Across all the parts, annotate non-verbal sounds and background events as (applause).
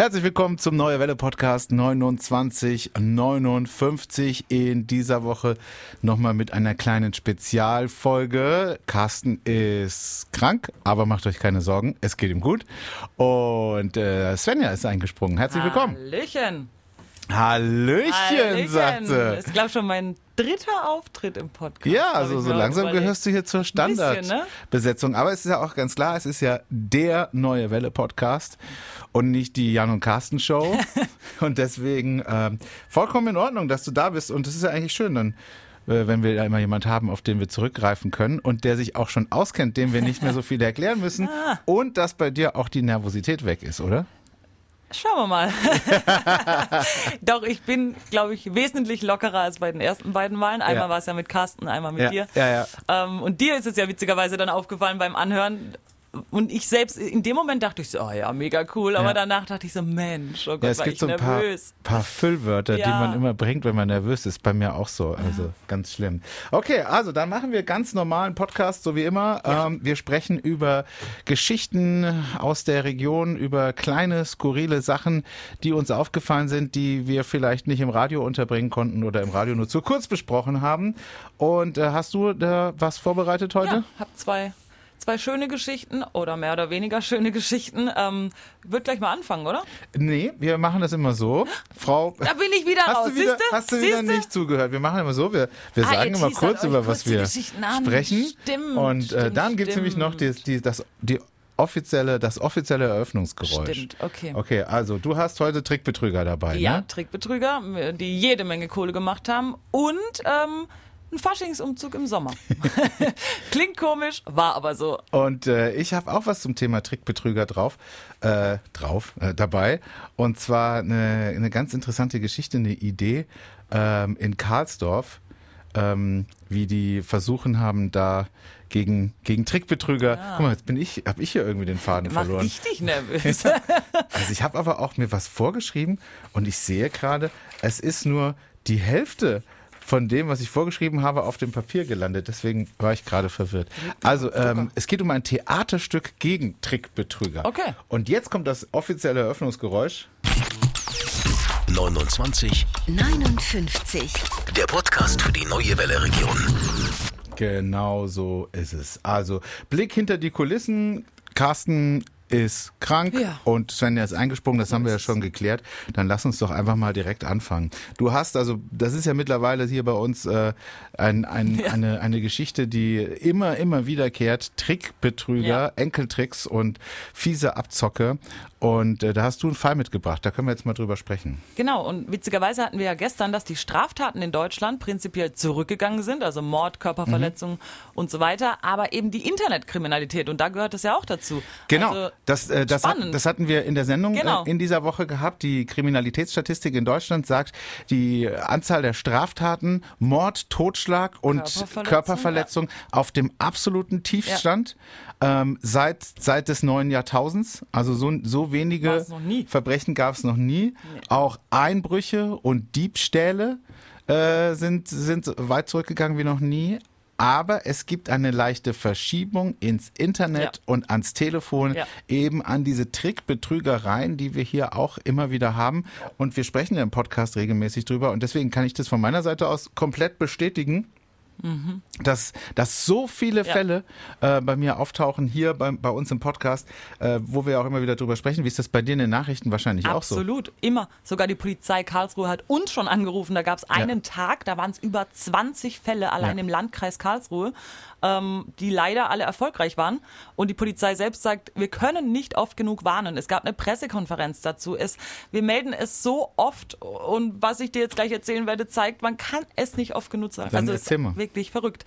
Herzlich willkommen zum Neue Welle Podcast 2959 in dieser Woche nochmal mit einer kleinen Spezialfolge. Carsten ist krank, aber macht euch keine Sorgen, es geht ihm gut. Und äh, Svenja ist eingesprungen. Herzlich willkommen. Hallöchen. Hallöchen, Hallöchen. sagt sie. Das ist, glaube ich, schon mein dritter Auftritt im Podcast. Ja, also so langsam überlegt. gehörst du hier zur bisschen, ne? Standardbesetzung. Aber es ist ja auch ganz klar, es ist ja der neue Welle-Podcast und nicht die Jan und Carsten Show. (laughs) und deswegen ähm, vollkommen in Ordnung, dass du da bist. Und es ist ja eigentlich schön, dann äh, wenn wir da immer jemand haben, auf den wir zurückgreifen können und der sich auch schon auskennt, dem wir nicht mehr so viel erklären müssen Ah. und dass bei dir auch die Nervosität weg ist, oder? Schauen wir mal. (laughs) Doch, ich bin, glaube ich, wesentlich lockerer als bei den ersten beiden Malen. Einmal Ja. war es ja mit Carsten, einmal mit Ja, dir. ja, ja. Ähm, und dir ist es ja witzigerweise dann aufgefallen beim Anhören. Und ich selbst, in dem Moment dachte ich so, oh ja, mega cool. Aber Ja. danach dachte ich so, Mensch, oh Gott, Ja, es war gibt ich so ein paar, nervös. paar Füllwörter, die Ja. man immer bringt, wenn man nervös ist. Bei mir auch so. Also ganz schlimm. Okay, also dann machen wir ganz normalen Podcast, so wie immer. Ähm, wir sprechen über Geschichten aus der Region, über kleine, skurrile Sachen, die uns aufgefallen sind, die wir vielleicht nicht im Radio unterbringen konnten oder im Radio nur zu kurz besprochen haben. Und äh, hast du da was vorbereitet heute? Ja, hab zwei, zwei schöne Geschichten oder mehr oder weniger schöne Geschichten. Ähm, wird gleich mal anfangen, oder? Nee, wir machen das immer so. Frau. Da bin ich wieder (laughs) Hast raus. du wieder, Siehste? hast du wieder Siehste? nicht zugehört? Wir machen immer so, wir, wir Ah, sagen immer kurz über was wir sprechen. Stimmt, und äh, stimmt, dann gibt's nämlich noch die, die, das, die offizielle, das offizielle Eröffnungsgeräusch. Stimmt, okay. Okay, also du hast heute Trickbetrüger dabei, Ja, ne? Trickbetrüger, die jede Menge Kohle gemacht haben und ähm, ein Faschingsumzug im Sommer. (laughs) Klingt komisch, war aber so. Und äh, ich habe auch was zum Thema Trickbetrüger drauf, äh, drauf, äh, dabei. Und zwar eine, eine ganz interessante Geschichte, eine Idee ähm, in Karlsdorf, ähm, wie die versuchen haben, da gegen, gegen Trickbetrüger. Guck mal, jetzt bin ich, habe ich hier irgendwie den Faden Mach verloren. richtig nervös. (laughs) Also ich habe aber auch mir was vorgeschrieben und ich sehe gerade, es ist nur die Hälfte von dem, was ich vorgeschrieben habe, auf dem Papier gelandet. Deswegen war ich gerade verwirrt. Also ähm, es geht um ein Theaterstück gegen Trickbetrüger. Okay. Und jetzt kommt das offizielle Eröffnungsgeräusch. 29, 59. der Podcast für die neue Welle Region. Genau so ist es. Also Blick hinter die Kulissen. Carsten ist krank Ja. und Svenja ist eingesprungen, das haben wir ja schon geklärt. Dann lass uns doch einfach mal direkt anfangen. Du hast also, das ist ja mittlerweile hier bei uns äh, ein, ein, eine, eine Geschichte, die immer, immer wiederkehrt. Trickbetrüger, Ja. Enkeltricks und fiese Abzocke. Und äh, da hast du einen Fall mitgebracht, da können wir jetzt mal drüber sprechen. Genau, und witzigerweise hatten wir ja gestern, dass die Straftaten in Deutschland prinzipiell zurückgegangen sind, also Mord, Körperverletzung und so weiter, aber eben die Internetkriminalität und da gehört das ja auch dazu. Genau, Also, das, äh, das, hat, das hatten wir in der Sendung Genau. äh, in dieser Woche gehabt. Die Kriminalitätsstatistik in Deutschland sagt, die Anzahl der Straftaten, Mord, Totschlag und Körperverletzung, Körperverletzung auf dem absoluten Tiefstand ähm, seit, seit des neuen Jahrtausends. Also so, so wenige. Verbrechen gab es noch nie. Auch Einbrüche und Diebstähle äh, sind, sind weit zurückgegangen wie noch nie. Aber es gibt eine leichte Verschiebung ins Internet Ja. und ans Telefon, Ja. eben an diese Trickbetrügereien, die wir hier auch immer wieder haben. Und wir sprechen ja im Podcast regelmäßig drüber. Und deswegen kann ich das von meiner Seite aus komplett bestätigen. Dass, dass so viele Mhm. Ja. Fälle äh, bei mir auftauchen hier bei, bei uns im Podcast, äh, wo wir auch immer wieder drüber sprechen. Wie ist das bei dir in den Nachrichten wahrscheinlich auch so? Absolut, immer. Sogar die Polizei Karlsruhe hat uns schon angerufen. Da gab es einen Tag, da waren es über 20 Fälle allein Ja. im Landkreis Karlsruhe, ähm, die leider alle erfolgreich waren. Und die Polizei selbst sagt, wir können nicht oft genug warnen. Es gab eine Pressekonferenz dazu. Es, wir melden es so oft und was ich dir jetzt gleich erzählen werde, zeigt, man kann es nicht oft genug sagen. Dann also erzähl mal. ist wirklich verrückt.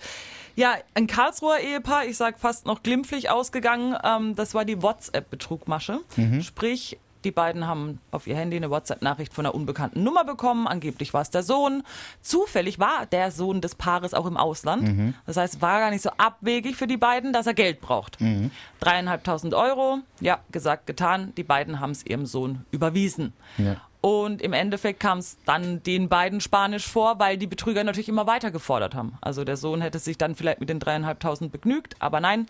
Ja, ein Karlsruher Ehepaar, ich sag fast noch glimpflich ausgegangen. Ähm, das war die WhatsApp-Betrugmasche. Mhm. Sprich, die beiden haben auf ihr Handy eine WhatsApp-Nachricht von einer unbekannten Nummer bekommen. Angeblich war es der Sohn. Zufällig war der Sohn des Paares auch im Ausland. Mhm. Das heißt, war gar nicht so abwegig für die beiden, dass er Geld braucht. Mhm. Dreieinhalbtausend Euro. Ja, gesagt, getan. Die beiden haben es ihrem Sohn überwiesen. Ja. Und im Endeffekt kam es dann den beiden Spanisch vor, weil die Betrüger natürlich immer weiter gefordert haben. Also der Sohn hätte sich dann vielleicht mit den dreieinhalbtausend begnügt, aber nein,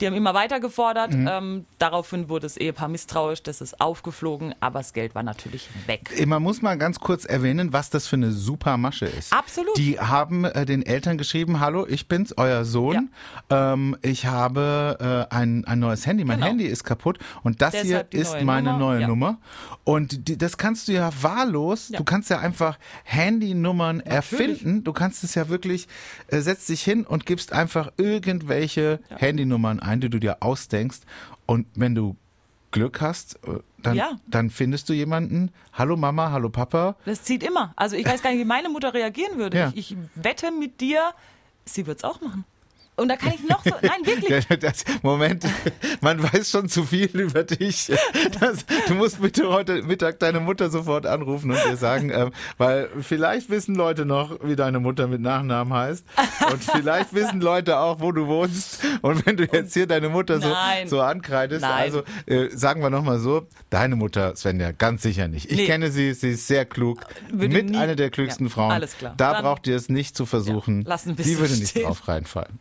Die haben immer weiter gefordert. Mhm. Ähm, daraufhin wurde das Ehepaar misstrauisch, das ist aufgeflogen, aber das Geld war natürlich weg. Man muss mal ganz kurz erwähnen, was das für eine super Masche ist. Absolut. Die haben äh, den Eltern geschrieben, hallo, ich bin's, euer Sohn. Ähm, ich habe äh, ein, ein neues Handy, mein Genau. Handy ist kaputt und das Deshalb hier ist neue meine Nummer, neue ja. Nummer. Und die, das kannst du ja wahllos, Ja. du kannst ja einfach Handynummern erfinden. Du kannst es ja wirklich, äh, setzt dich hin und gibst einfach irgendwelche Handynummern ein, die du dir ausdenkst. Und wenn du Glück hast, äh, dann, Ja. dann findest du jemanden, hallo Mama, hallo Papa, Das zieht immer. Also ich weiß gar nicht, wie meine Mutter reagieren würde. Ja. Ich, ich wette mit dir, sie wird's auch machen. Und da kann ich noch so, nein, wirklich. (laughs) Das, Moment, man weiß schon zu viel über dich. Das, du musst bitte heute Mittag deine Mutter sofort anrufen und ihr sagen, ähm, weil vielleicht wissen Leute noch, wie deine Mutter mit Nachnamen heißt. Und vielleicht wissen Leute auch, wo du wohnst. Und wenn du jetzt hier deine Mutter so, Nein. so ankreidest, Nein. also äh, sagen wir nochmal so, deine Mutter, Svenja, ganz sicher nicht. Ich Nee. kenne sie, sie ist sehr klug, Würde mit nie- einer der klügsten Ja, Frauen. alles klar. Da Dann- braucht ihr es nicht zu versuchen. Ja, lassen sie es würde nicht stehen. drauf reinfallen.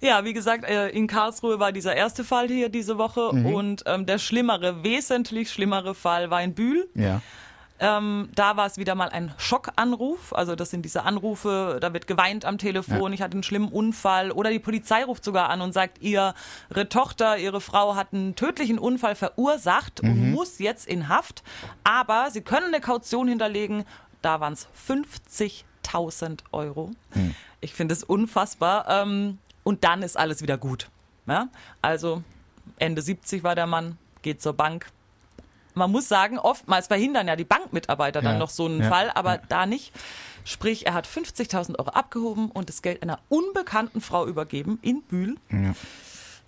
Ja, wie gesagt, äh, in Karlsruhe war dieser erste Fall hier diese Woche Mhm. und ähm, der schlimmere, wesentlich schlimmere Fall war in Bühl. Ja. Ähm, da war es wieder mal ein Schockanruf. Also das sind diese Anrufe, da wird geweint am Telefon, ich hatte einen schlimmen Unfall. Oder die Polizei ruft sogar an und sagt, ihre Tochter, ihre Frau hat einen tödlichen Unfall verursacht und muss jetzt in Haft. Aber sie können eine Kaution hinterlegen. Da waren es 50.000 Euro. Ich finde es unfassbar. Ähm, und dann ist alles wieder gut. Ja? Also Ende 70 war der Mann, geht zur Bank, man muss sagen, oftmals verhindern ja die Bankmitarbeiter dann Ja, noch so einen ja, Fall, aber da nicht. Sprich, er hat 50.000 Euro abgehoben und das Geld einer unbekannten Frau übergeben in Bühl.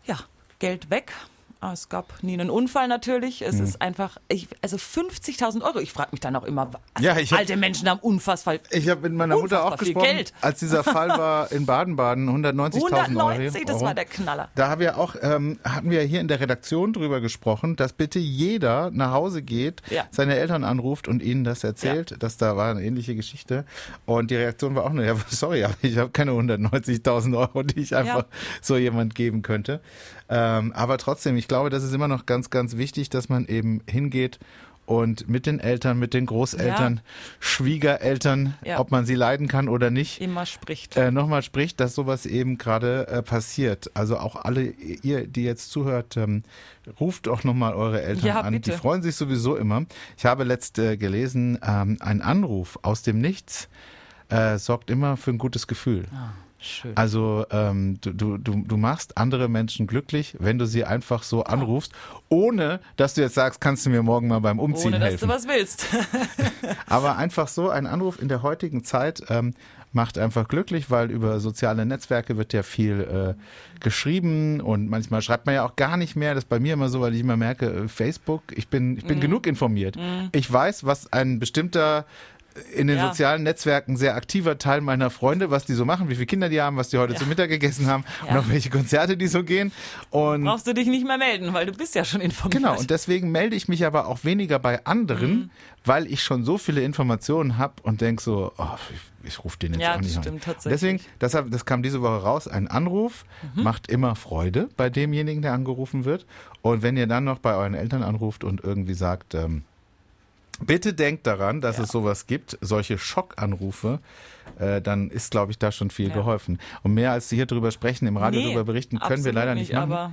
Ja, Geld weg. Ah, Es gab nie einen Unfall natürlich. Es ist einfach, ich, also 50.000 Euro. Ich frage mich dann auch immer, also Ja, hab- alte Menschen haben unfassbar. Ich habe mit meiner Mutter auch gesprochen, Geld. als dieser Fall war (laughs) in Baden-Baden, 190.000 Euro. 190, das war der Knaller. Da haben wir auch, ähm, hatten wir hier in der Redaktion drüber gesprochen, dass bitte jeder nach Hause geht, Ja. seine Eltern anruft und ihnen das erzählt, dass da war eine ähnliche Geschichte. Und die Reaktion war auch nur, ja, (laughs) sorry, aber ich habe keine 190.000 Euro, die ich einfach so jemand geben könnte. Ähm, aber trotzdem, ich glaube, das ist immer noch ganz, ganz wichtig, dass man eben hingeht und mit den Eltern, mit den Großeltern, Schwiegereltern, Ja. ob man sie leiden kann oder nicht, Immer spricht. äh, nochmal spricht, dass sowas eben gerade äh, passiert. Also auch alle ihr, die jetzt zuhört, ähm, ruft auch nochmal eure Eltern Ja, an. bitte. Die freuen sich sowieso immer. Ich habe letzt äh, gelesen, ähm, ein Anruf aus dem Nichts äh, sorgt immer für ein gutes Gefühl. Schön. Also ähm, du, du, du machst andere Menschen glücklich, wenn du sie einfach so anrufst, ohne dass du jetzt sagst, kannst du mir morgen mal beim Umziehen Ohne dass helfen. du was willst. (laughs) Aber einfach so ein Anruf in der heutigen Zeit ähm, macht einfach glücklich, weil über soziale Netzwerke wird ja viel äh, geschrieben und manchmal schreibt man ja auch gar nicht mehr. Das ist bei mir immer so, weil ich immer merke, äh, Facebook, ich bin, ich Mhm. bin genug informiert. Ich weiß, was ein bestimmter in den Ja. sozialen Netzwerken sehr aktiver Teil meiner Freunde, was die so machen, wie viele Kinder die haben, was die heute Ja. zu Mittag gegessen haben und Ja. auf welche Konzerte die so gehen. Und Brauchst du dich nicht mehr melden, weil du bist ja schon informiert. Genau, und deswegen melde ich mich aber auch weniger bei anderen, Mhm. weil ich schon so viele Informationen habe und denke so, oh, ich, ich rufe den jetzt Ja, auch nicht das an. stimmt tatsächlich. Deswegen, das, das kam diese Woche raus, ein Anruf Mhm. macht immer Freude bei demjenigen, der angerufen wird. Und wenn ihr dann noch bei euren Eltern anruft und irgendwie sagt, ähm, bitte denkt daran, dass Ja. es sowas gibt, solche Schockanrufe, äh, dann ist, glaube ich, da schon viel Ja. geholfen. Und mehr als hier drüber sprechen, im Radio Nee, drüber berichten, können wir leider nicht machen. Aber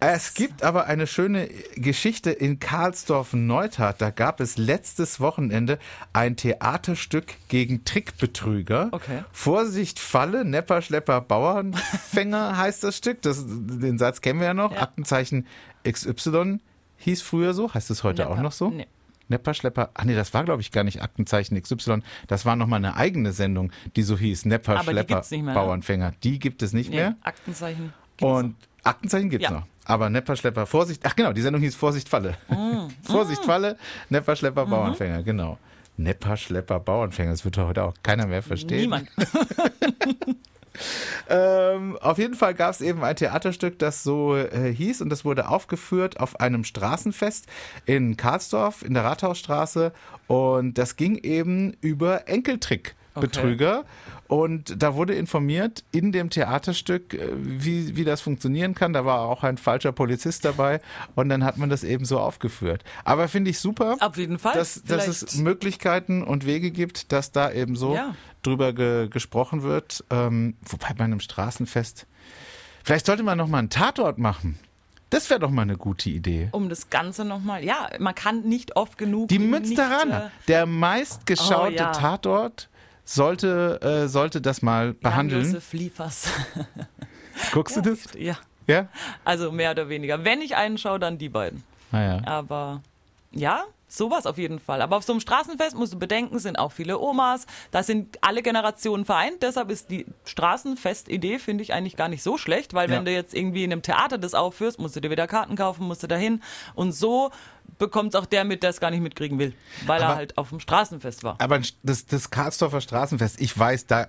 Es gibt aber eine schöne Geschichte in Karlsdorf-Neutat. Da gab es letztes Wochenende ein Theaterstück gegen Trickbetrüger. Okay. Vorsicht, Falle, Nepper, Schlepper, Bauernfänger (laughs) heißt das Stück. Das, den Satz kennen wir ja noch. Ja. Aktenzeichen XY hieß früher so. Heißt es heute auch Nepper. noch so? Nee. Nepper, Schlepper, ach nee, das war glaube ich gar nicht Aktenzeichen XY, das war nochmal eine eigene Sendung, die so hieß, ne? Bauernfänger. Die gibt es nicht nee, mehr. Aktenzeichen. Und Aktenzeichen gibt's Ja. noch. Aber Nepperschlepper, Vorsicht, ach genau, die Sendung hieß Vorsicht Falle. Mm. (laughs) Vorsicht Falle, Nepperschlepper, Mhm. Bauernfänger, genau. Nepperschlepper, Bauernfänger, das wird heute auch keiner mehr verstehen. Niemand. (laughs) Ähm, auf jeden Fall gab es eben ein Theaterstück, das so äh, hieß und das wurde aufgeführt auf einem Straßenfest in Karlsdorf in der Rathausstraße und das ging eben über Enkeltrick. Betrüger. Und da wurde informiert in dem Theaterstück, äh, wie, wie das funktionieren kann. Da war auch ein falscher Polizist dabei und dann hat man das eben so aufgeführt. Aber finde ich super, Auf jeden Fall. dass, dass es Möglichkeiten und Wege gibt, dass da eben so Ja. Drüber ge gesprochen wird. Ähm, wobei bei einem Straßenfest, vielleicht sollte man noch mal einen Tatort machen. Das wäre doch mal eine gute Idee. um das Ganze nochmal, ja, man kann nicht oft genug. Die nicht, Münsteraner, äh, der meistgeschaute Oh, ja. Tatort, sollte, äh, sollte das mal behandeln. Jan-Josef Liefers. (laughs) Guckst du das? ja, Ja? also mehr oder weniger. Wenn ich einen schaue, dann die beiden. Naja. Aber ja, sowas auf jeden Fall. Aber auf so einem Straßenfest musst du bedenken, sind auch viele Omas. Da sind alle Generationen vereint. Deshalb ist die Straßenfest-Idee, finde ich, eigentlich gar nicht so schlecht, weil Ja. wenn du jetzt irgendwie in einem Theater das aufführst, musst du dir wieder Karten kaufen, musst du dahin. Und so bekommt auch der mit, der es gar nicht mitkriegen will, weil Aber- er halt auf dem Straßenfest war. Aber das, das Karlsdorfer Straßenfest, ich weiß, da äh,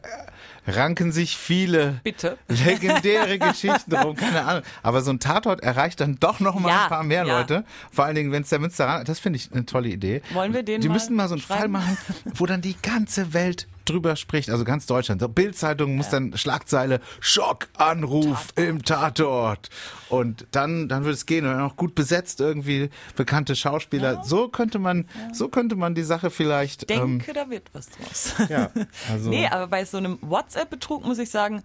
ranken sich viele Bitte. (laughs) legendäre Geschichten drum, keine Ahnung. Aber so ein Tatort erreicht dann doch noch mal Ja, ein paar mehr ja. Leute. Vor allen Dingen, wenn es der Münsteraner, das finde ich eine tolle Idee. Wollen wir den Die mal müssten mal so einen Fall schreiben? machen, wo dann die ganze Welt drüber spricht, also ganz Deutschland. So Bildzeitung muss dann Schlagzeile Schockanruf im Tatort und dann dann würde es gehen und dann auch gut besetzt irgendwie bekannte Schauspieler. So könnte man so könnte man die Sache vielleicht ähm, Denke, da wird was draus. (laughs) ja, also Nee, aber bei so einem WhatsApp-Betrug muss ich sagen,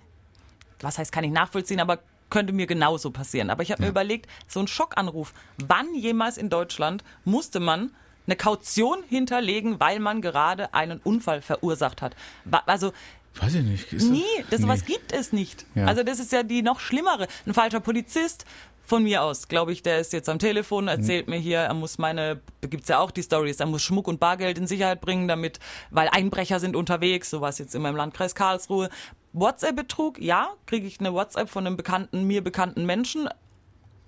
was heißt, kann ich nachvollziehen, aber könnte mir genauso passieren. Aber ich habe mir überlegt, so ein Schockanruf, wann jemals in Deutschland musste man eine Kaution hinterlegen, weil man gerade einen Unfall verursacht hat? Also weiß ich nicht. Ist nie, das nee. sowas gibt es nicht. Ja. Also das ist ja die noch schlimmere. Ein falscher Polizist, von mir aus, glaube ich, der ist jetzt am Telefon, erzählt mir hier, er muss meine, gibt's ja auch die Stories, er muss Schmuck und Bargeld in Sicherheit bringen, damit, weil Einbrecher sind unterwegs, so was jetzt in meinem Landkreis Karlsruhe. WhatsApp-Betrug, ja, kriege ich eine WhatsApp von einem bekannten, mir bekannten Menschen,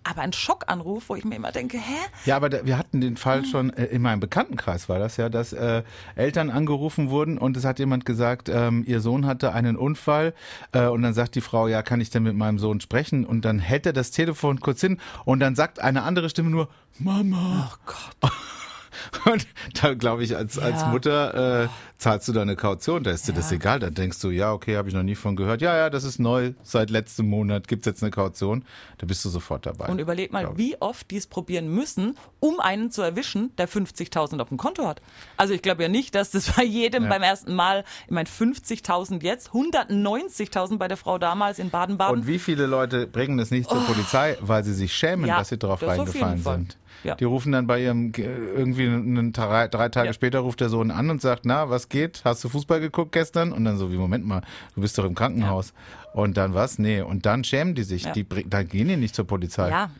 aber ein Schockanruf, wo ich mir immer denke, hä? Ja, aber da, wir hatten den Fall schon äh, in meinem Bekanntenkreis war das ja, dass äh, Eltern angerufen wurden und es hat jemand gesagt, ähm, ihr Sohn hatte einen Unfall äh, und dann sagt die Frau, ja, kann ich denn mit meinem Sohn sprechen? Und dann hält er das Telefon kurz hin und dann sagt eine andere Stimme nur Mama. Oh Gott. (laughs) Und da glaube ich, als, als Ja. Mutter äh, zahlst du da eine Kaution, da ist dir das egal. Da denkst du, ja, okay, habe ich noch nie von gehört. Ja, ja, das ist neu, seit letztem Monat gibt's jetzt eine Kaution. Da bist du sofort dabei. Und überleg mal, wie oft die es probieren müssen, um einen zu erwischen, der 50.000 auf dem Konto hat. Also ich glaube ja nicht, dass das (laughs) bei jedem Ja. beim ersten Mal, ich meine 50.000 jetzt, 190.000 bei der Frau damals in Baden-Baden. Und wie viele Leute bringen das nicht zur Polizei, weil sie sich schämen, Oh. Dass sie drauf das reingefallen sind? Ja. Die rufen dann bei ihrem, irgendwie einen, drei, drei Tage Ja. später ruft der Sohn an und sagt, na, was geht? Hast du Fußball geguckt gestern? Und dann so, wie, Moment mal, du bist doch im Krankenhaus. Und dann was? Nee. Und dann schämen die sich. Ja. Die, da gehen die nicht zur Polizei. Ja,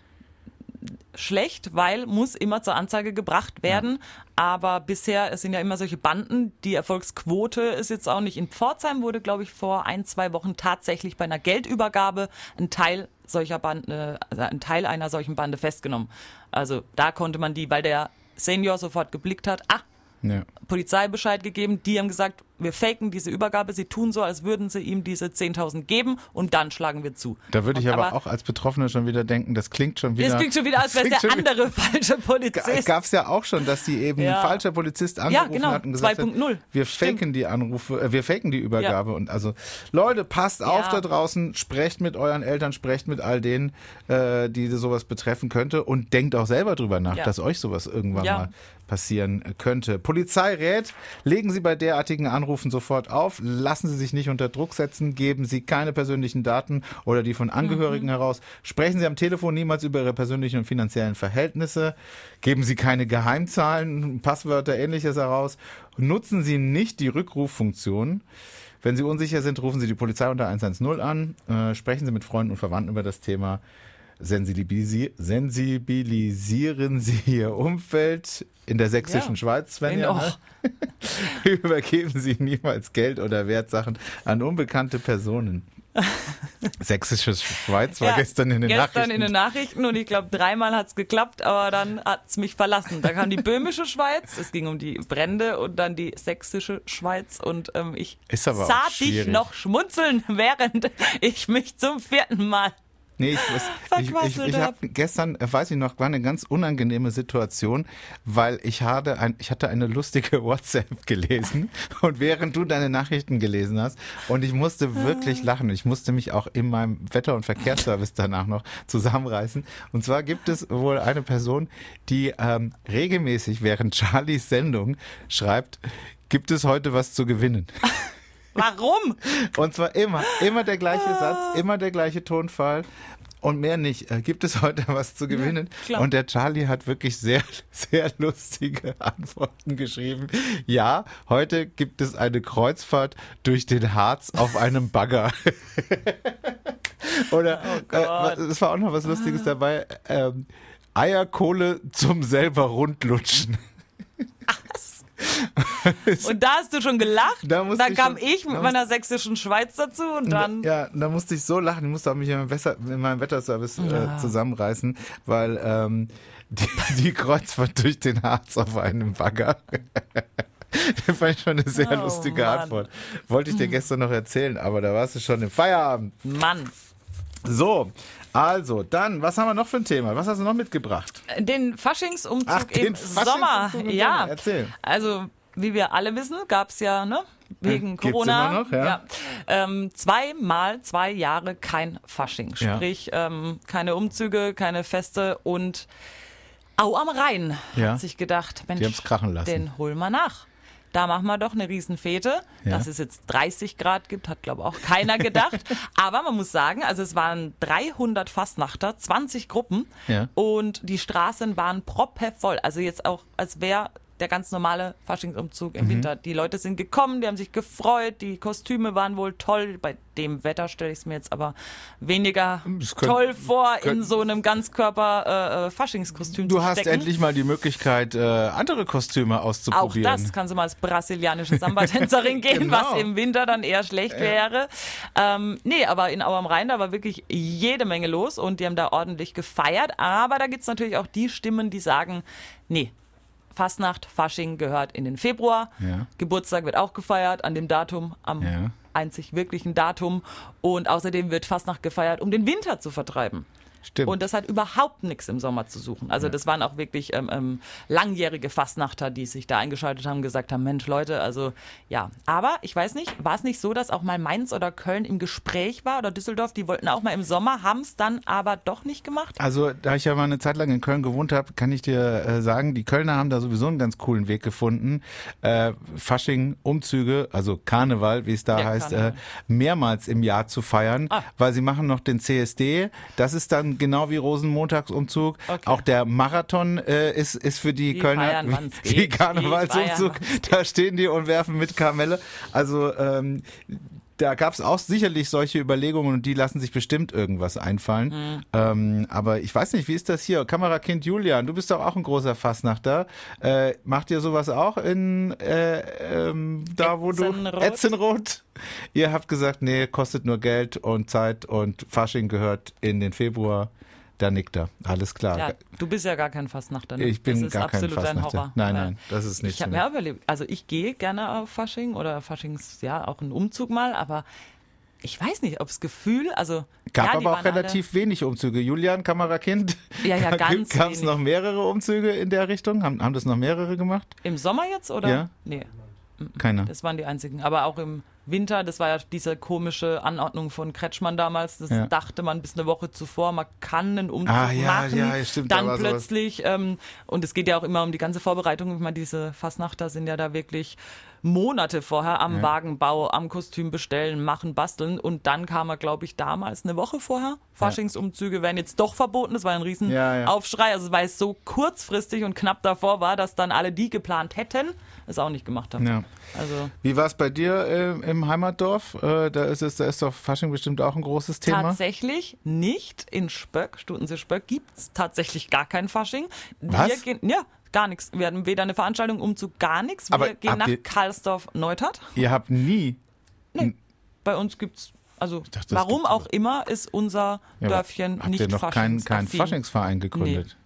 schlecht, weil muss immer zur Anzeige gebracht werden. Aber bisher, es sind ja immer solche Banden. Die Erfolgsquote ist jetzt auch nicht. In Pforzheim wurde, glaube ich, vor ein, zwei Wochen tatsächlich bei einer Geldübergabe ein Teil solcher Bande, also ein Teil einer solchen Bande festgenommen. Also da konnte man die, weil der Senior sofort geblickt hat, ah, Ja. Polizei Bescheid gegeben. Die haben gesagt, wir faken diese Übergabe. Sie tun so, als würden sie ihm diese 10.000 geben und dann schlagen wir zu. Da würde ich Und aber, auch als Betroffener schon wieder denken, das klingt schon wieder. Das klingt schon wieder, (laughs) als wäre es der andere (laughs) falsche Polizist. Gab es ja auch schon, dass die eben Ja. ein falscher Polizist angerufen genau, hat und gesagt hat, 2.0. wir Stimmt. faken die Anrufe, äh, wir faken die Übergabe und also Leute, passt auf da draußen, sprecht mit euren Eltern, sprecht mit all denen, äh, die sowas betreffen könnte und denkt auch selber drüber nach, Ja. dass euch sowas irgendwann Ja. mal passieren könnte. Polizei rät, legen Sie bei derartigen Anrufen sofort auf, lassen Sie sich nicht unter Druck setzen, geben Sie keine persönlichen Daten oder die von Angehörigen heraus, sprechen Sie am Telefon niemals über Ihre persönlichen und finanziellen Verhältnisse, geben Sie keine Geheimzahlen, Passwörter, ähnliches heraus, nutzen Sie nicht die Rückruffunktion. Wenn Sie unsicher sind, rufen Sie die Polizei unter 110 an, äh, sprechen Sie mit Freunden und Verwandten über das Thema. Sensibilisi sensibilisieren Sie Ihr Umfeld in der sächsischen Ja. Schweiz, wenn In- ja. oh. ne? (laughs) Übergeben Sie niemals Geld oder Wertsachen an unbekannte Personen. Sächsische Schweiz war Ja, gestern in den gestern Nachrichten. in den Nachrichten und ich glaube, dreimal hat's geklappt, aber dann hat's mich verlassen. Da kam die böhmische Schweiz, es ging um die Brände und dann die sächsische Schweiz und ähm, ich sah dich noch schmunzeln, während ich mich zum vierten Mal Nee, ich, (laughs) ich, was ich, wird ich habe gestern, äh, weiß ich noch, war eine ganz unangenehme Situation, weil ich hatte, ein, ich hatte eine lustige (laughs) WhatsApp gelesen und während du deine Nachrichten gelesen hast und ich musste wirklich lachen. Ich musste mich auch in meinem Wetter- und Verkehrsservice danach noch (laughs) zusammenreißen. Und zwar gibt es wohl eine Person, die ähm, regelmäßig während Charlies Sendung schreibt, gibt es heute was zu gewinnen? Warum? Und zwar immer, immer der gleiche Satz, immer der gleiche Tonfall. Und mehr nicht. Äh, Gibt es heute was zu gewinnen? klar. und der Charlie hat wirklich sehr, (laughs) sehr lustige (laughs) Antworten geschrieben. Ja, heute gibt es eine Kreuzfahrt durch den Harz auf einem Bagger. (laughs) Oder äh, es war auch noch was Lustiges dabei. Ähm, Eierkohle zum selber rundlutschen. (laughs) Und da hast du schon gelacht. Da dann kam schon- ich mit meiner sächsischen Schweiz dazu und dann. Ja, da musste ich so lachen. Ich musste auch mich in meinem, Wesser, in meinem Wetterservice äh, zusammenreißen, weil ähm, die, (laughs) die Kreuzfahrt durch den Harz auf einem Bagger. (laughs) Das fand ich schon eine sehr Oh, lustige Mann. Antwort. Wollte ich dir gestern noch erzählen, aber da warst du schon im Feierabend. Mann. So, also, dann, was haben wir noch für ein Thema? Was hast du noch mitgebracht? Den Faschingsumzug Ach, den im Faschingsumzug Sommer. im ja. Sommer. Erzähl. Also, wie wir alle wissen, gab es ja, ne? Wegen Gibt's Corona. immer noch, ja. Ähm, zweimal zwei Jahre kein Fasching. Ja. Sprich, ähm, keine Umzüge, keine Feste und Au am Rhein Ja. hat sich gedacht, Mensch, den holen wir nach. Da machen wir doch eine Riesenfete. Ja. Dass es jetzt 30 Grad gibt, hat, glaube ich, auch keiner gedacht. (laughs) Aber man muss sagen, also es waren 300 Fastnachter, 20 Gruppen Ja. und die Straßen waren proppevoll. Also jetzt auch, als wäre der ganz normale Faschingsumzug Mhm. im Winter. Die Leute sind gekommen, die haben sich gefreut, die Kostüme waren wohl toll. Bei dem Wetter stelle ich es mir jetzt aber weniger Das könnte- toll vor, in könnte- so einem Ganzkörper äh, äh, Faschingskostüm Du zu hast stecken. endlich mal die Möglichkeit, äh, andere Kostüme Auch auszuprobieren. das kannst du mal als brasilianische Samba-Tänzerin (laughs) gehen, Genau. was im Winter dann eher schlecht wäre. Ähm, nee, aber in Auer am Rhein, da war wirklich jede Menge los und die haben da ordentlich gefeiert. Aber da gibt's natürlich auch die Stimmen, die sagen, nee, Fastnacht, Fasching gehört in den Februar. Ja. Geburtstag wird auch gefeiert an dem Datum, am Ja. einzig wirklichen Datum. Und außerdem wird Fastnacht gefeiert, um den Winter zu vertreiben. Stimmt. Und das hat überhaupt nichts im Sommer zu suchen. Also das waren auch wirklich ähm, ähm, langjährige Fastnachter, die sich da eingeschaltet haben, gesagt haben, Mensch Leute, also ja. Aber ich weiß nicht, war es nicht so, dass auch mal Mainz oder Köln im Gespräch war oder Düsseldorf, die wollten auch mal im Sommer, haben es dann aber doch nicht gemacht? Also, da ich ja mal eine Zeit lang in Köln gewohnt habe, kann ich dir äh, sagen, die Kölner haben da sowieso einen ganz coolen Weg gefunden. Äh, Fasching, Umzüge, also Karneval, wie es da Ja, heißt, äh, mehrmals im Jahr zu feiern, Ah. weil sie machen noch den CSD. Das ist dann genau wie Rosenmontagsumzug. Okay. Auch der Marathon äh, ist, ist für die, Die Kölner wie (laughs) Karnevalsumzug. Da stehen die und werfen mit Kamelle. Also ähm, da gab es auch sicherlich solche Überlegungen und die lassen sich bestimmt irgendwas einfallen. Mhm. Ähm, aber ich weiß nicht, wie ist das hier? Kamerakind Julian, du bist doch auch ein großer Fassnachter. Äh, macht ihr sowas auch in äh, ähm, da, wo du Etzenroth? Etzenroth? Ihr habt gesagt, nee, kostet nur Geld und Zeit und Fasching gehört in den Februar. Da nickt er. Alles klar. Ja, du bist ja gar kein Fastnachter. Ne? Ich bin gar kein Fastnachter. Horror. Nein, nein, das ist nicht Ich habe mir auch überlegt, also ich gehe gerne auf Fasching oder Faschings, ja, auch einen Umzug mal, aber ich weiß nicht, ob das Gefühl, also Gab ja, aber auch relativ wenig Umzüge. Julian, Kamerakind. Ja, ja, (laughs) ganz Gab es noch mehrere Umzüge in der Richtung? Haben, haben das noch mehrere gemacht? im Sommer jetzt oder? Ja. Nee, Keiner. das waren die einzigen. Aber auch im Winter, das war ja diese komische Anordnung von Kretschmann damals. Das Ja. dachte man bis eine Woche zuvor, man kann einen Umzug Ah, ja, machen. ja, stimmt, da Dann plötzlich, ähm, und es geht ja auch immer um die ganze Vorbereitung. Ich meine, diese Fassnachter sind ja da wirklich Monate vorher am Wagenbau, am Kostüm bestellen, machen, basteln. Und dann kam er, glaube ich, damals eine Woche vorher. Faschingsumzüge werden jetzt doch verboten. Das war ein riesen. Aufschrei. Also weil es so kurzfristig und knapp davor war, dass dann alle, die geplant hätten, es auch nicht gemacht haben. Ja. Also Wie war es bei dir äh, im Heimatdorf? Äh, da ist es, da ist doch Fasching bestimmt auch ein großes Thema. Tatsächlich nicht in Spöck, Stutensee Spöck, gibt's tatsächlich gar kein Fasching. Was? Wir gehen, ja, gar nichts. Wir hatten weder eine Veranstaltung, Umzug, gar nichts. Wir Aber gehen nach ihr- Karlsdorf Neustadt. Ihr habt nie. Bei uns gibt's, also dachte, warum auch immer, ist unser Ja, Dörfchen habt nicht ihr noch keinen kein. Faschingsverein gegründet?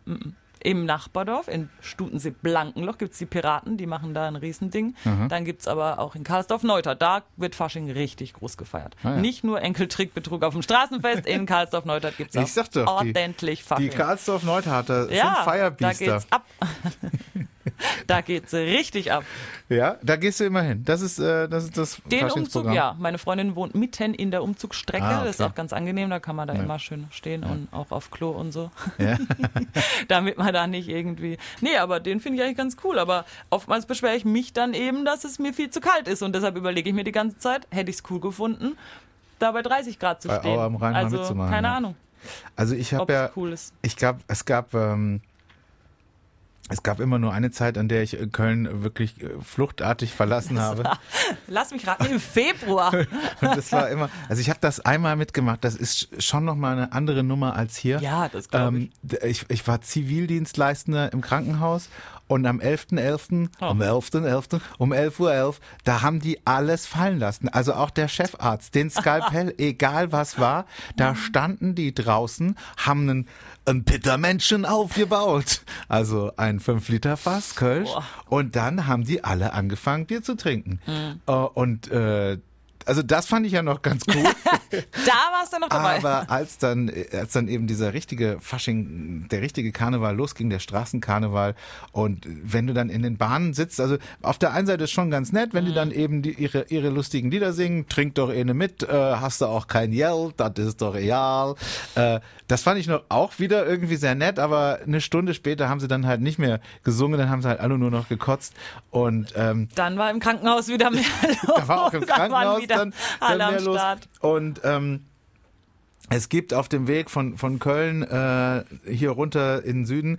Im Nachbardorf, in Stutensee-Blankenloch, gibt es die Piraten, die machen da ein Riesending. Dann gibt es aber auch in Karlsdorf-Neuter, da wird Fasching richtig groß gefeiert. Ah, ja. Nicht nur Enkeltrickbetrug auf dem Straßenfest, in Karlsdorf-Neuter gibt es die- ordentlich Die Fasching. Karlsdorf Neutarter sind ja, da Feierbiester. geht's ab. (laughs) (laughs) da geht's richtig ab. Ja, da gehst du immer hin. Das ist, äh, das, ist das Den Umzug, ja. Meine Freundin wohnt mitten in der Umzugsstrecke. Ah, Das ist okay. auch ganz angenehm. Da kann man da immer schön stehen und auch auf Klo und so. Ja. (laughs) Damit man da nicht irgendwie. Nee, aber den finde ich eigentlich ganz cool. Aber oftmals beschwere ich mich dann eben, dass es mir viel zu kalt ist. Und deshalb überlege ich mir die ganze Zeit, hätte ich es cool gefunden, da bei 30 Grad zu Bei stehen. Auer am Rhein mal also, mitzumachen, keine ja. Ahnung, Also ich habe ja, es cool ist. ich gab, es gab, ähm, es gab immer nur eine Zeit, an der ich äh, Köln wirklich äh, fluchtartig verlassen habe. Lass mich raten, im Februar. (laughs) Und das war immer, also ich habe das einmal mitgemacht. Das ist schon noch mal eine andere Nummer als hier. Ja, das glaub ähm, d- ich. Ich war Zivildienstleistender im Krankenhaus und am 11.11., Oh. am 11.11., um 11.11 Uhr, da haben die alles fallen lassen. Also auch der Chefarzt, den Skalpell, (laughs) egal was war, da standen die draußen, haben einen, ein Pittermännchen aufgebaut. Also ein 5-Liter-Fass Kölsch. Boah. Und dann haben die alle angefangen, Bier zu trinken. Mhm. Äh, und äh, also das fand ich ja noch ganz cool. (laughs) Da warst du noch dabei. Aber als dann, als dann eben dieser richtige Fasching, der richtige Karneval losging, der Straßenkarneval, und wenn du dann in den Bahnen sitzt, also auf der einen Seite ist schon ganz nett, wenn die dann eben die, ihre, ihre lustigen Lieder singen, trink doch eine mit, äh, hast du auch kein Geld, das ist doch real. Äh, das fand ich noch auch wieder irgendwie sehr nett, aber eine Stunde später haben sie dann halt nicht mehr gesungen, dann haben sie halt alle nur noch gekotzt und ähm, Dann war im Krankenhaus wieder mehr (laughs) los. da war auch im Krankenhaus wieder dann, dann am mehr los. Start. Und ähm, es gibt auf dem Weg von, von Köln äh, hier runter in den Süden,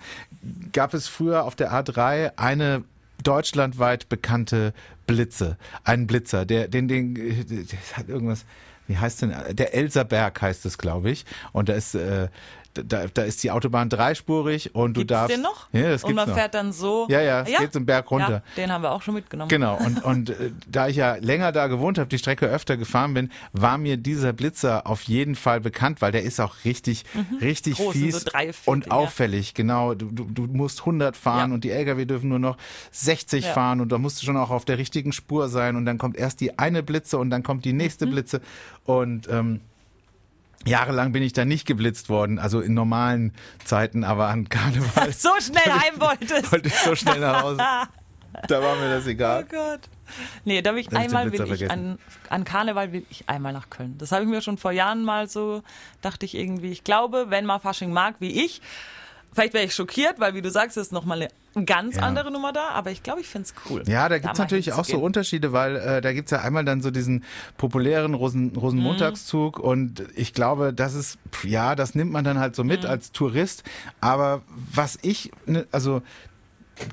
gab es früher auf der A3 eine deutschlandweit bekannte Blitze. Einen Blitzer, der, den, den, der hat irgendwas, wie heißt denn, der Elserberg heißt es, glaube ich. Und da ist, äh, da, da ist die Autobahn dreispurig und du Gibt's darfst. den noch? Ja, das Und gibt's man noch. fährt dann so. Ja, ja, es geht zum Berg runter. Ja, den haben wir auch schon mitgenommen. Genau, und, (laughs) und äh, da ich ja länger da gewohnt habe, die Strecke öfter gefahren bin, war mir dieser Blitzer auf jeden Fall bekannt, weil der ist auch richtig, richtig Mhm. Groß, sind fies so und ja. auffällig. Genau, du, du, du musst 100 fahren Ja. und die LKW dürfen nur noch 60 Ja. fahren und da musst du schon auch auf der richtigen Spur sein und dann kommt erst die eine Blitze und dann kommt die nächste Mhm. Blitze und ähm, Jahrelang bin ich da nicht geblitzt worden, also in normalen Zeiten, aber an Karneval (laughs) So schnell (laughs) heim wolltest. wollte ich so schnell nach Hause. Da war mir das Oh egal. Gott. Nee, da will ich Da einmal will ich an, an Karneval will ich einmal nach Köln. Das habe ich mir schon vor Jahren mal so, dachte ich irgendwie. Ich glaube, wenn man Fasching mag wie ich, vielleicht wäre ich schockiert, weil wie du sagst, ist nochmal eine ganz Ja. andere Nummer da, aber ich glaube, ich finde es cool. Ja, da gibt's mal natürlich auch so. Unterschiede, weil äh, da gibt's ja einmal dann so diesen populären Rosen, Rosenmontagszug Mhm. und ich glaube, das ist, ja, das nimmt man dann halt so mit als Tourist. Aber was ich, ne, also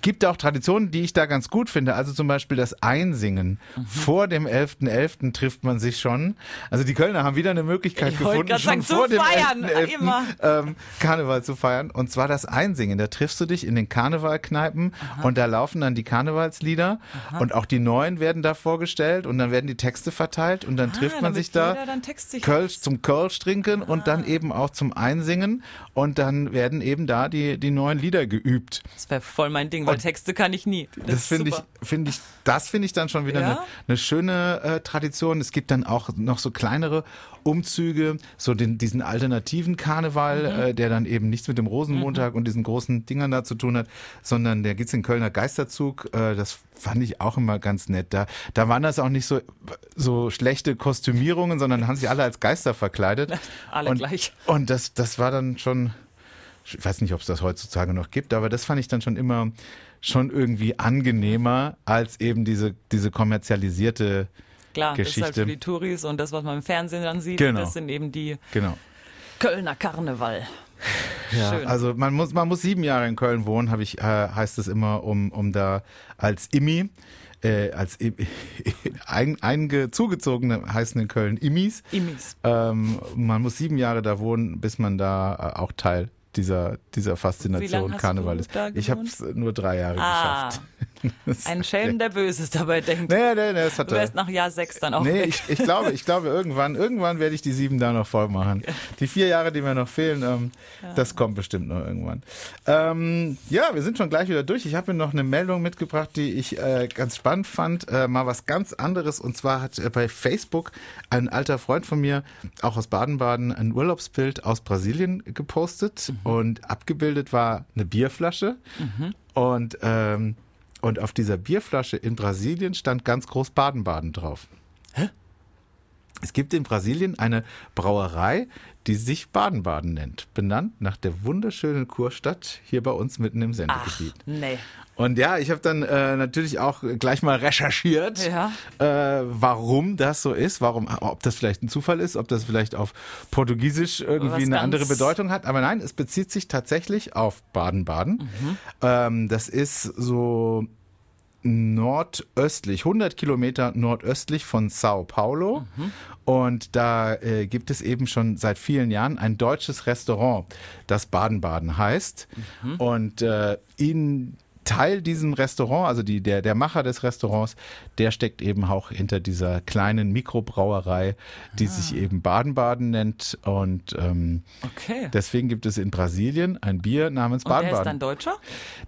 gibt auch Traditionen, die ich da ganz gut finde. Also zum Beispiel das Einsingen. Mhm. Vor dem 11.11. trifft man sich schon. Also die Kölner haben wieder eine Möglichkeit Ich gefunden, schon sagen, vor dem feiern, 11.11. immer. Ähm, Karneval zu feiern. Und zwar das Einsingen. Da triffst du dich in den Karnevalkneipen und da laufen dann die Karnevalslieder und auch die neuen werden da vorgestellt und dann werden die Texte verteilt und dann trifft Ah, man damit sich da sich Kölsch zum Kölsch trinken und dann eben auch zum Einsingen und dann werden eben da die, die neuen Lieder geübt. Das wäre voll mein Ding, weil Und Texte kann ich nie. Das, Das finde ich, finde ich, das finde ich dann schon wieder Ja? eine, eine schöne äh, Tradition. Es gibt dann auch noch so kleinere Umzüge, so den, diesen alternativen Karneval, Mhm. äh, der dann eben nichts mit dem Rosenmontag und diesen großen Dingern da zu tun hat, sondern der gibt's in Kölner Geisterzug. Äh, das fand ich auch immer ganz nett. Da, da waren das auch nicht so, so schlechte Kostümierungen, sondern haben sich alle als Geister verkleidet. (laughs) Alle und, gleich. Und das, das war dann schon, ich weiß nicht, ob es das heutzutage noch gibt, aber das fand ich dann schon immer schon irgendwie angenehmer als eben diese, diese kommerzialisierte Klar, das ist halt Geschichte. für die Touris und das, was man im Fernsehen dann sieht, Genau. das sind eben die Genau. Kölner Karneval. Ja, Schön. also man muss, man muss sieben Jahre in Köln wohnen, habe ich, äh, heißt es immer, um, um da als Immi, äh, als I- (laughs) ein, zugezogene heißen in Köln Immis. Immis. Ähm, man muss sieben Jahre da wohnen, bis man da äh, auch Teil dieser, dieser Faszination Karneval ist. Ich habe es nur drei Jahre Ah, geschafft. (laughs) Ein Schelm, der Böses dabei denkt. Nee, nee, nee, das hat Du wärst nach Jahr sechs dann auch Nee, ich, ich glaube, ich glaube, irgendwann, irgendwann werde ich die sieben da noch voll machen. Die vier Jahre, die mir noch fehlen, ähm, das kommt bestimmt noch irgendwann. Ähm, ja, wir sind schon gleich wieder durch. Ich habe mir noch eine Meldung mitgebracht, die ich äh, ganz spannend fand. Äh, mal was ganz anderes. Und zwar hat äh, bei Facebook ein alter Freund von mir, auch aus Baden-Baden, ein Urlaubsbild aus Brasilien gepostet. Und abgebildet war eine Bierflasche. Und, ähm, und auf dieser Bierflasche in Brasilien stand ganz groß Baden-Baden drauf. Es gibt in Brasilien eine Brauerei, die sich Baden-Baden nennt, benannt nach der wunderschönen Kurstadt hier bei uns mitten im Ach, Sendegebiet. nee. Und ja, ich habe dann äh, natürlich auch gleich mal recherchiert, Ja. äh, warum das so ist, warum, ob das vielleicht ein Zufall ist, ob das vielleicht auf Portugiesisch irgendwie Was eine andere Bedeutung hat. Aber nein, es bezieht sich tatsächlich auf Baden-Baden. Ähm, das ist so nordöstlich, 100 Kilometer nordöstlich von Sao Paulo. Und da äh, gibt es eben schon seit vielen Jahren ein deutsches Restaurant, das Baden-Baden heißt. Und äh, in Teil diesem Restaurant, also die, der, der Macher des Restaurants, der steckt eben auch hinter dieser kleinen Mikrobrauerei, die sich eben Baden-Baden nennt. Und ähm, Okay. deswegen gibt es in Brasilien ein Bier namens Und der ist Baden-Baden. dann Deutscher?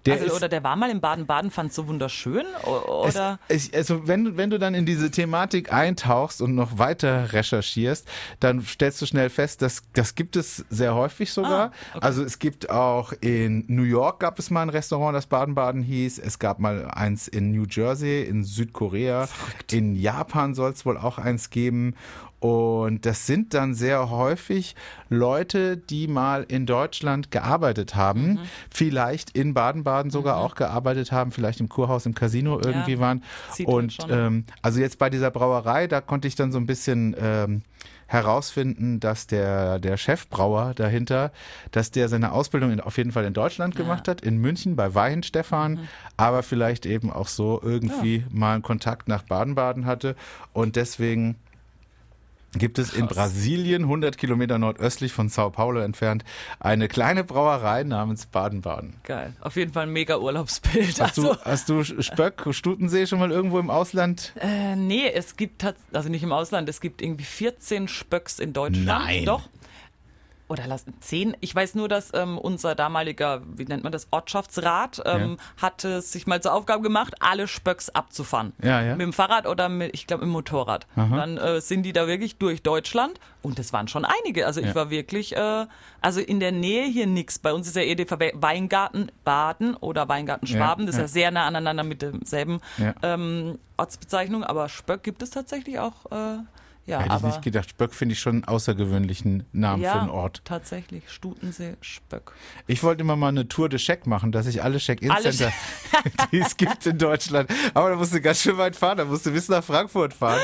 Der also, ist- oder der war mal in Baden-Baden, fand es so wunderschön? O- Es, Oder? es, also wenn, du- wenn du dann in diese Thematik eintauchst und noch weiter recherchierst, dann stellst du schnell fest, dass das gibt es sehr häufig sogar. Ah, okay. Also es gibt auch in New York gab es mal ein Restaurant, das Baden-Baden hieß. Es gab mal eins in New Jersey, in Südkorea. In Japan soll es wohl auch eins geben. Und das sind dann sehr häufig Leute, die mal in Deutschland gearbeitet haben, Mhm. vielleicht in Baden-Baden sogar auch gearbeitet haben, vielleicht im Kurhaus, im Casino irgendwie waren. sieht man Und ähm, also jetzt bei dieser Brauerei, da konnte ich dann so ein bisschen ähm, herausfinden, dass der, der Chefbrauer dahinter, dass der seine Ausbildung in, auf jeden Fall in Deutschland gemacht hat, in München bei Weihenstephan, Mhm. aber vielleicht eben auch so irgendwie mal einen Kontakt nach Baden-Baden hatte und deswegen gibt es in Brasilien, 100 Kilometer nordöstlich von Sao Paulo entfernt, eine kleine Brauerei namens Baden-Baden. Geil. Auf jeden Fall ein mega Urlaubsbild. Hast also, du, hast du Spöck, Stutensee schon mal irgendwo im Ausland? äh, nee, es gibt, also nicht im Ausland, es gibt irgendwie 14 Spöcks in Deutschland. Nein. Doch. Oder lass 10. Ich weiß nur, dass ähm, unser damaliger, wie nennt man das, Ortschaftsrat, ähm, hatte sich mal zur Aufgabe gemacht, alle Spöcks abzufahren. Ja, ja. Mit dem Fahrrad oder mit, ich glaube, mit dem Motorrad. Dann äh, sind die da wirklich durch Deutschland und es waren schon einige. Also ich Ja. war wirklich, äh, also in der Nähe hier nix. Bei uns ist ja EDV Weingarten Baden oder Weingarten Ja, Schwaben. Das ist ja. ja sehr nah aneinander mit demselben Ja. ähm, Ortsbezeichnung. Aber Spöck gibt es tatsächlich auch. Äh, ja, Hätte ich nicht gedacht. Spöck finde ich schon einen außergewöhnlichen Namen ja, für einen Ort. tatsächlich. Stutensee, Spöck. Ich wollte immer mal eine Tour de Scheck machen, dass ich alle Check-In-Center, (laughs) die es gibt in Deutschland. Aber da musst du ganz schön weit fahren. Da musst du bis nach Frankfurt fahren.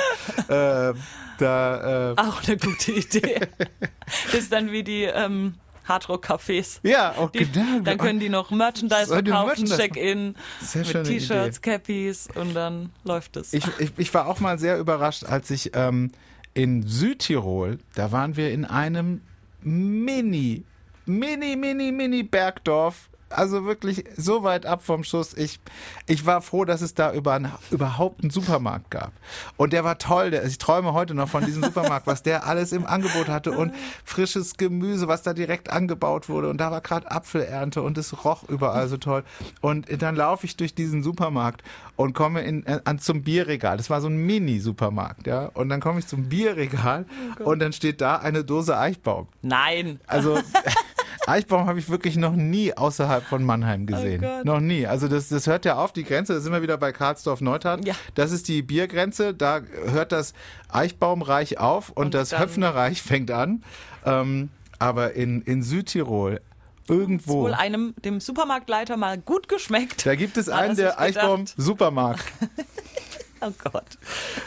ähm, da, äh, Auch eine gute Idee. (laughs) ist dann wie die ähm, Hardrock-Cafés. ja, auch Die, genau. Dann können die noch Merchandise verkaufen, Check-in, mit T-Shirts, Cappies und dann läuft es. Ich, ich, ich war auch mal sehr überrascht, als ich ähm, in Südtirol, da waren wir in einem Mini, Mini, Mini, Mini Bergdorf. Also wirklich so weit ab vom Schuss. Ich, ich war froh, dass es da über, überhaupt einen Supermarkt gab. Und der war toll. Der, ich träume heute noch von diesem Supermarkt, was der alles im Angebot hatte und frisches Gemüse, was da direkt angebaut wurde. Und da war gerade Apfelernte und es roch überall so toll. Und dann laufe ich durch diesen Supermarkt und komme in, äh, an zum Bierregal. Das war so ein Mini-Supermarkt, ja. Und dann komme ich zum Bierregal und dann steht da eine Dose Eichbaum. Nein. Also (laughs) Eichbaum habe ich wirklich noch nie außerhalb von Mannheim gesehen. Oh noch nie. Also das, das hört ja auf, die Grenze, da sind wir wieder bei Karlsdorf Neustadt. Ja. Das ist die Biergrenze, da hört das Eichbaumreich auf und, Und das Höpfnerreich fängt an. Ähm, aber in, in Südtirol, irgendwo, Wohl einem, dem Supermarktleiter mal gut geschmeckt. da gibt es einen er der. Eichbaum-Supermarkt. (laughs) Oh Gott.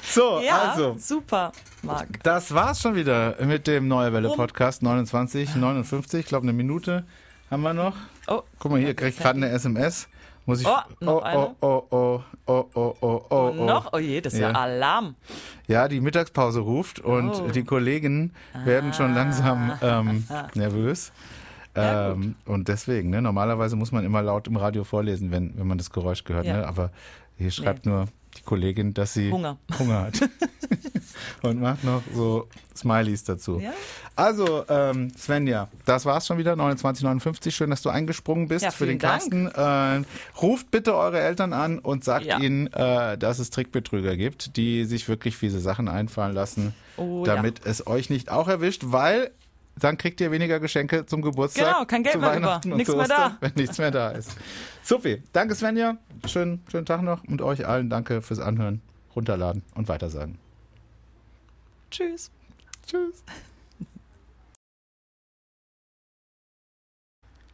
So, Ja, also. super, Marc. Das war's schon wieder mit dem Neue Welle Podcast 29, 59. Ich glaube, eine Minute haben wir noch. Oh, Guck mal hier, krieg ich gerade eine SMS. Muss ich. Oh, noch oh, eine. oh, oh, oh, oh, oh, oh, und noch? Oh je, das ist ja, Ja. Alarm. Ja, die Mittagspause ruft und Oh. die Kollegen werden schon langsam ähm, (laughs) nervös. Ja, ähm, und deswegen, ne, normalerweise muss man immer laut im Radio vorlesen, wenn, wenn man das Geräusch gehört. Ja. Ne? Aber hier schreibt nur die Kollegin, dass sie Hunger. Hunger hat. (laughs) und macht noch so Smileys dazu. Ja. Also, ähm, Svenja, das war's schon wieder, 2959. Schön, dass du eingesprungen bist Ja, für den Carsten. Äh, ruft bitte eure Eltern an und sagt Ja. ihnen, äh, dass es Trickbetrüger gibt, die sich wirklich fiese Sachen einfallen lassen, Oh, damit es euch nicht auch erwischt, weil dann kriegt ihr weniger Geschenke zum Geburtstag. Genau, kein Geld zu mehr über. Nichts mehr da. Wenn nichts mehr da ist. Sophie, danke Svenja. Schönen, schönen Tag noch und euch allen danke fürs Anhören, runterladen und weitersagen. Tschüss. Tschüss.